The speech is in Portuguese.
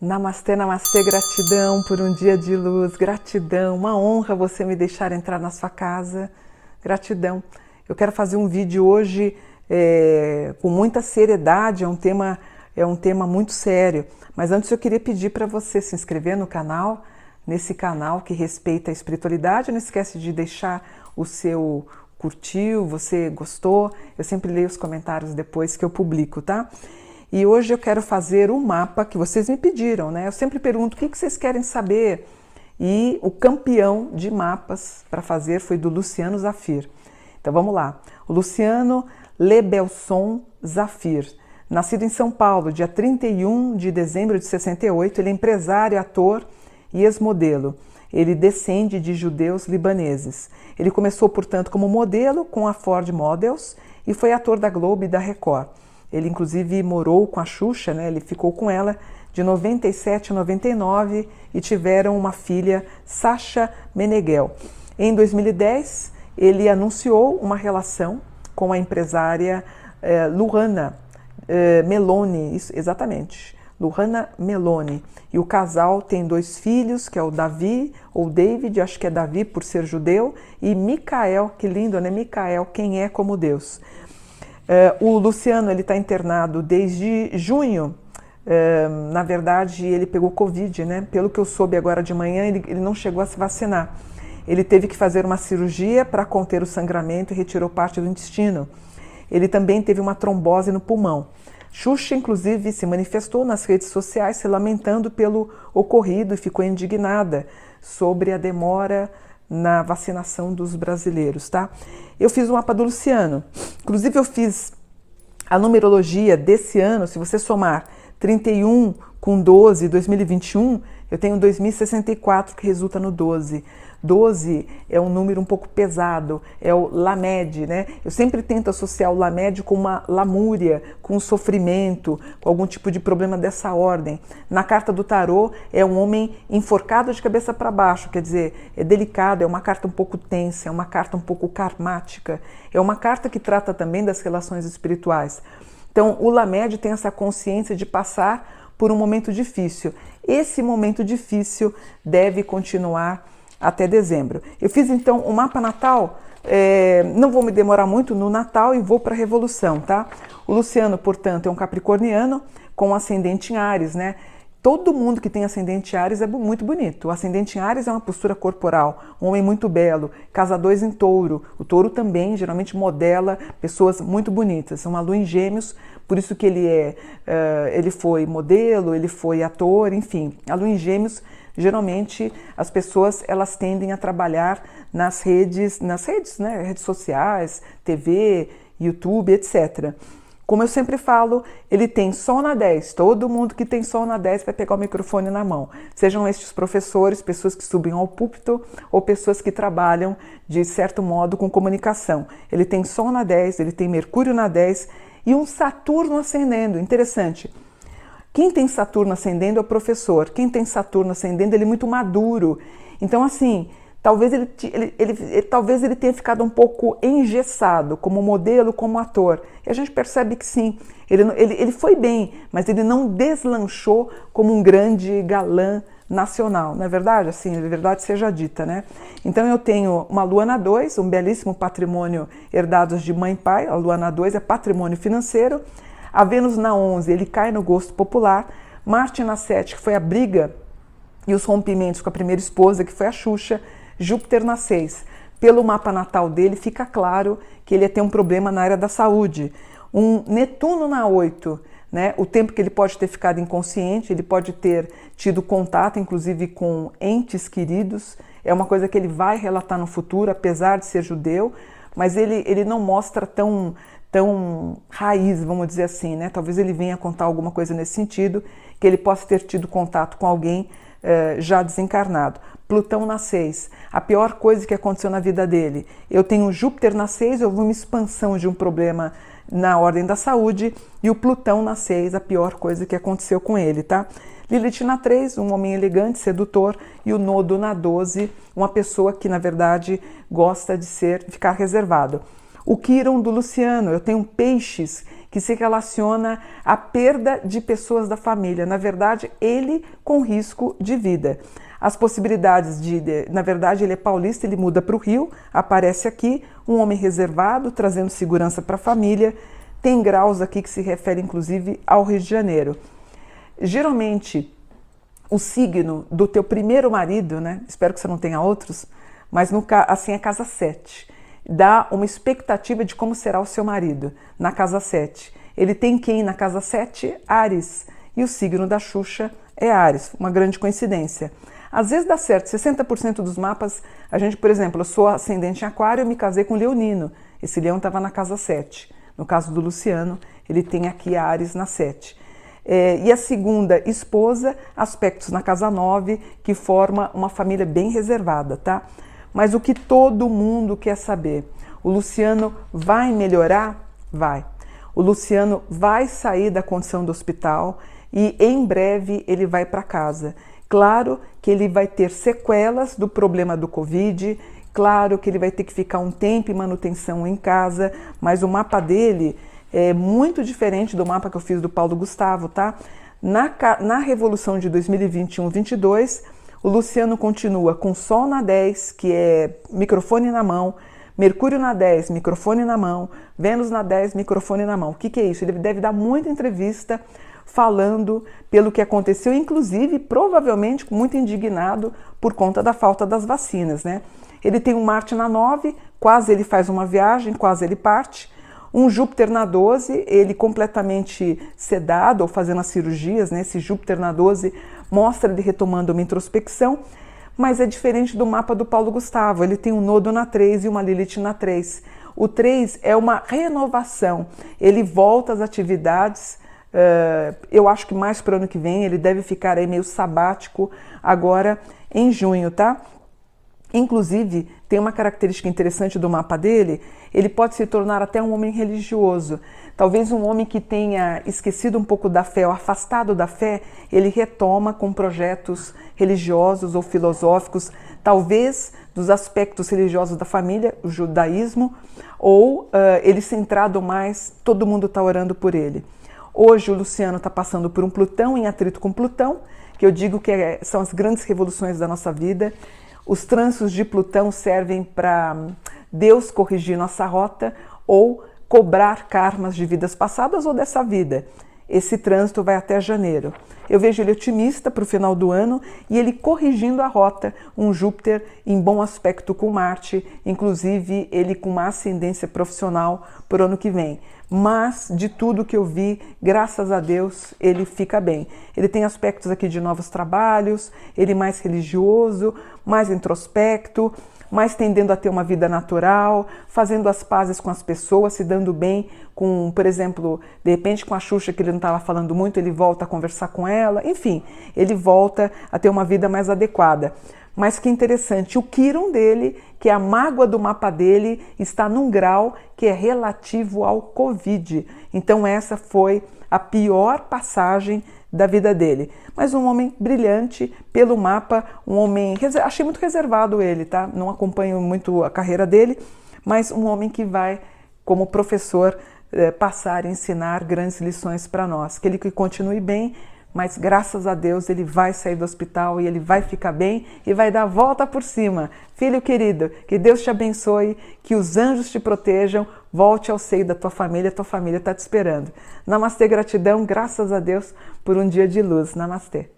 Namastê, namastê, gratidão por um dia de luz, gratidão, uma honra você me deixar entrar na sua casa, gratidão. Eu quero fazer um vídeo hoje é, com muita seriedade, é um tema é um tema muito sério. Mas antes eu queria pedir para você se inscrever no canal, nesse canal que respeita a espiritualidade. Não esquece de deixar o seu curtiu, você gostou. Eu sempre leio os comentários depois que eu publico, tá? E hoje eu quero fazer o um mapa que vocês me pediram, né? Eu sempre pergunto o que vocês querem saber. E o campeão de mapas para fazer foi do Luciano Zafir. Então vamos lá. O Luciano Lebelson Zafir, nascido em São Paulo, dia 31 de dezembro de 68, ele é empresário, ator e ex-modelo. Ele descende de judeus libaneses. Ele começou, portanto, como modelo com a Ford Models e foi ator da Globo e da Record. Ele inclusive morou com a Xuxa, né? Ele ficou com ela de 97 a 99 e tiveram uma filha, Sasha Meneghel. Em 2010, ele anunciou uma relação com a empresária eh, Luana eh, Meloni, isso, exatamente, Luana Meloni. E o casal tem dois filhos, que é o Davi, ou David, acho que é Davi por ser judeu, e Micael, que lindo, né? Micael, quem é como Deus. Uh, o Luciano ele está internado desde junho. Uh, na verdade, ele pegou Covid, né? Pelo que eu soube agora de manhã, ele, ele não chegou a se vacinar. Ele teve que fazer uma cirurgia para conter o sangramento e retirou parte do intestino. Ele também teve uma trombose no pulmão. Xuxa, inclusive, se manifestou nas redes sociais se lamentando pelo ocorrido e ficou indignada sobre a demora na vacinação dos brasileiros, tá? Eu fiz um mapa do Luciano. Inclusive eu fiz a numerologia desse ano, se você somar 31 com 12, 2021, eu tenho 2064 que resulta no 12. 12 é um número um pouco pesado, é o Lamed, né? Eu sempre tento associar o Lamed com uma lamúria, com um sofrimento, com algum tipo de problema dessa ordem. Na carta do tarô é um homem enforcado de cabeça para baixo, quer dizer, é delicado, é uma carta um pouco tensa, é uma carta um pouco karmática, é uma carta que trata também das relações espirituais. Então, o Lamed tem essa consciência de passar por um momento difícil. Esse momento difícil deve continuar até dezembro. Eu fiz então o um mapa natal, é, não vou me demorar muito no Natal e vou para a Revolução, tá? O Luciano, portanto, é um capricorniano com ascendente em Ares, né? Todo mundo que tem ascendente Ares é muito bonito. O ascendente Ares é uma postura corporal, um homem muito belo, casa em touro. O touro também geralmente modela pessoas muito bonitas. Uma lua em gêmeos, por isso que ele é, uh, ele foi modelo, ele foi ator, enfim. A lua em gêmeos geralmente as pessoas elas tendem a trabalhar nas redes, nas redes, né, redes sociais, TV, YouTube, etc. Como eu sempre falo, ele tem sol na 10. Todo mundo que tem sol na 10 vai pegar o microfone na mão. Sejam estes professores, pessoas que subem ao púlpito ou pessoas que trabalham de certo modo com comunicação. Ele tem sol na 10, ele tem Mercúrio na 10 e um Saturno ascendendo. Interessante. Quem tem Saturno ascendendo é o professor. Quem tem Saturno ascendendo, ele é muito maduro. Então, assim, talvez ele, ele, ele, ele, talvez ele tenha ficado um pouco engessado como modelo, como ator. E a gente percebe que sim, ele, ele, ele foi bem, mas ele não deslanchou como um grande galã nacional, não é verdade? Assim, a verdade seja dita, né? Então eu tenho uma Luana 2, um belíssimo patrimônio herdados de mãe e pai. A Luana 2 é patrimônio financeiro. A Vênus na 11, ele cai no gosto popular. Marte na 7, que foi a briga e os rompimentos com a primeira esposa, que foi a Xuxa. Júpiter na 6. Pelo mapa natal dele, fica claro que ele ia ter um problema na área da saúde. Um Netuno na 8, né? O tempo que ele pode ter ficado inconsciente, ele pode ter tido contato, inclusive, com entes queridos. É uma coisa que ele vai relatar no futuro, apesar de ser judeu, mas ele, ele não mostra tão, tão raiz, vamos dizer assim, né? Talvez ele venha contar alguma coisa nesse sentido, que ele possa ter tido contato com alguém eh, já desencarnado. Plutão na 6, a pior coisa que aconteceu na vida dele. Eu tenho Júpiter na 6, houve uma expansão de um problema na ordem da saúde, e o Plutão na 6, a pior coisa que aconteceu com ele, tá? Lilith na 3, um homem elegante, sedutor, e o nodo na 12, uma pessoa que na verdade gosta de ser ficar reservado. O Quiron do Luciano, eu tenho peixes que se relaciona à perda de pessoas da família, na verdade, ele com risco de vida. As possibilidades de, de na verdade, ele é paulista, ele muda para o Rio, aparece aqui, um homem reservado, trazendo segurança para a família. Tem graus aqui que se referem inclusive ao Rio de Janeiro. Geralmente, o signo do teu primeiro marido, né? Espero que você não tenha outros, mas no, assim é casa 7 dá uma expectativa de como será o seu marido na casa 7. Ele tem quem na casa 7? Ares. E o signo da Xuxa é Ares, uma grande coincidência. Às vezes dá certo, 60% dos mapas, a gente, por exemplo, eu sou ascendente em aquário, eu me casei com leonino. Esse leão estava na casa 7. No caso do Luciano, ele tem aqui Ares na 7. É, e a segunda esposa, aspectos na casa 9, que forma uma família bem reservada, tá? Mas o que todo mundo quer saber, o Luciano vai melhorar? Vai. O Luciano vai sair da condição do hospital e em breve ele vai para casa. Claro que ele vai ter sequelas do problema do Covid, claro que ele vai ter que ficar um tempo em manutenção em casa, mas o mapa dele é muito diferente do mapa que eu fiz do Paulo Gustavo, tá? Na, na Revolução de 2021-22, o Luciano continua com Sol na 10, que é microfone na mão, Mercúrio na 10, microfone na mão, Vênus na 10, microfone na mão. O que, que é isso? Ele deve dar muita entrevista falando pelo que aconteceu, inclusive, provavelmente, muito indignado por conta da falta das vacinas, né? Ele tem um Marte na 9, quase ele faz uma viagem, quase ele parte. Um Júpiter na 12, ele completamente sedado ou fazendo as cirurgias, né? Esse Júpiter na 12 mostra ele retomando uma introspecção, mas é diferente do mapa do Paulo Gustavo. Ele tem um nodo na 3 e uma Lilith na 3. O 3 é uma renovação, ele volta às atividades. Uh, eu acho que mais para o ano que vem ele deve ficar aí meio sabático agora em junho, tá? Inclusive, tem uma característica interessante do mapa dele, ele pode se tornar até um homem religioso. Talvez um homem que tenha esquecido um pouco da fé ou afastado da fé, ele retoma com projetos religiosos ou filosóficos, talvez dos aspectos religiosos da família, o judaísmo, ou uh, ele centrado mais, todo mundo está orando por ele. Hoje o Luciano está passando por um Plutão em atrito com Plutão, que eu digo que é, são as grandes revoluções da nossa vida. Os trânsitos de Plutão servem para Deus corrigir nossa rota ou cobrar karmas de vidas passadas ou dessa vida. Esse trânsito vai até janeiro. Eu vejo ele otimista para o final do ano e ele corrigindo a rota, um Júpiter em bom aspecto com Marte, inclusive ele com uma ascendência profissional para o ano que vem. Mas de tudo que eu vi, graças a Deus, ele fica bem. Ele tem aspectos aqui de novos trabalhos, ele mais religioso, mais introspecto, mais tendendo a ter uma vida natural, fazendo as pazes com as pessoas, se dando bem com, por exemplo, de repente com a Xuxa que ele não estava falando muito, ele volta a conversar com ela, enfim, ele volta a ter uma vida mais adequada. Mas que interessante, o Kiron dele, que é a mágoa do mapa dele, está num grau que é relativo ao Covid. Então essa foi a pior passagem da vida dele. Mas um homem brilhante pelo mapa, um homem. Achei muito reservado ele, tá? Não acompanho muito a carreira dele, mas um homem que vai, como professor, eh, passar ensinar grandes lições para nós. Que ele continue bem, mas graças a Deus ele vai sair do hospital e ele vai ficar bem e vai dar a volta por cima. Filho querido, que Deus te abençoe, que os anjos te protejam, volte ao seio da tua família, tua família está te esperando. Namastê, gratidão, graças a Deus por um dia de luz. Namastê.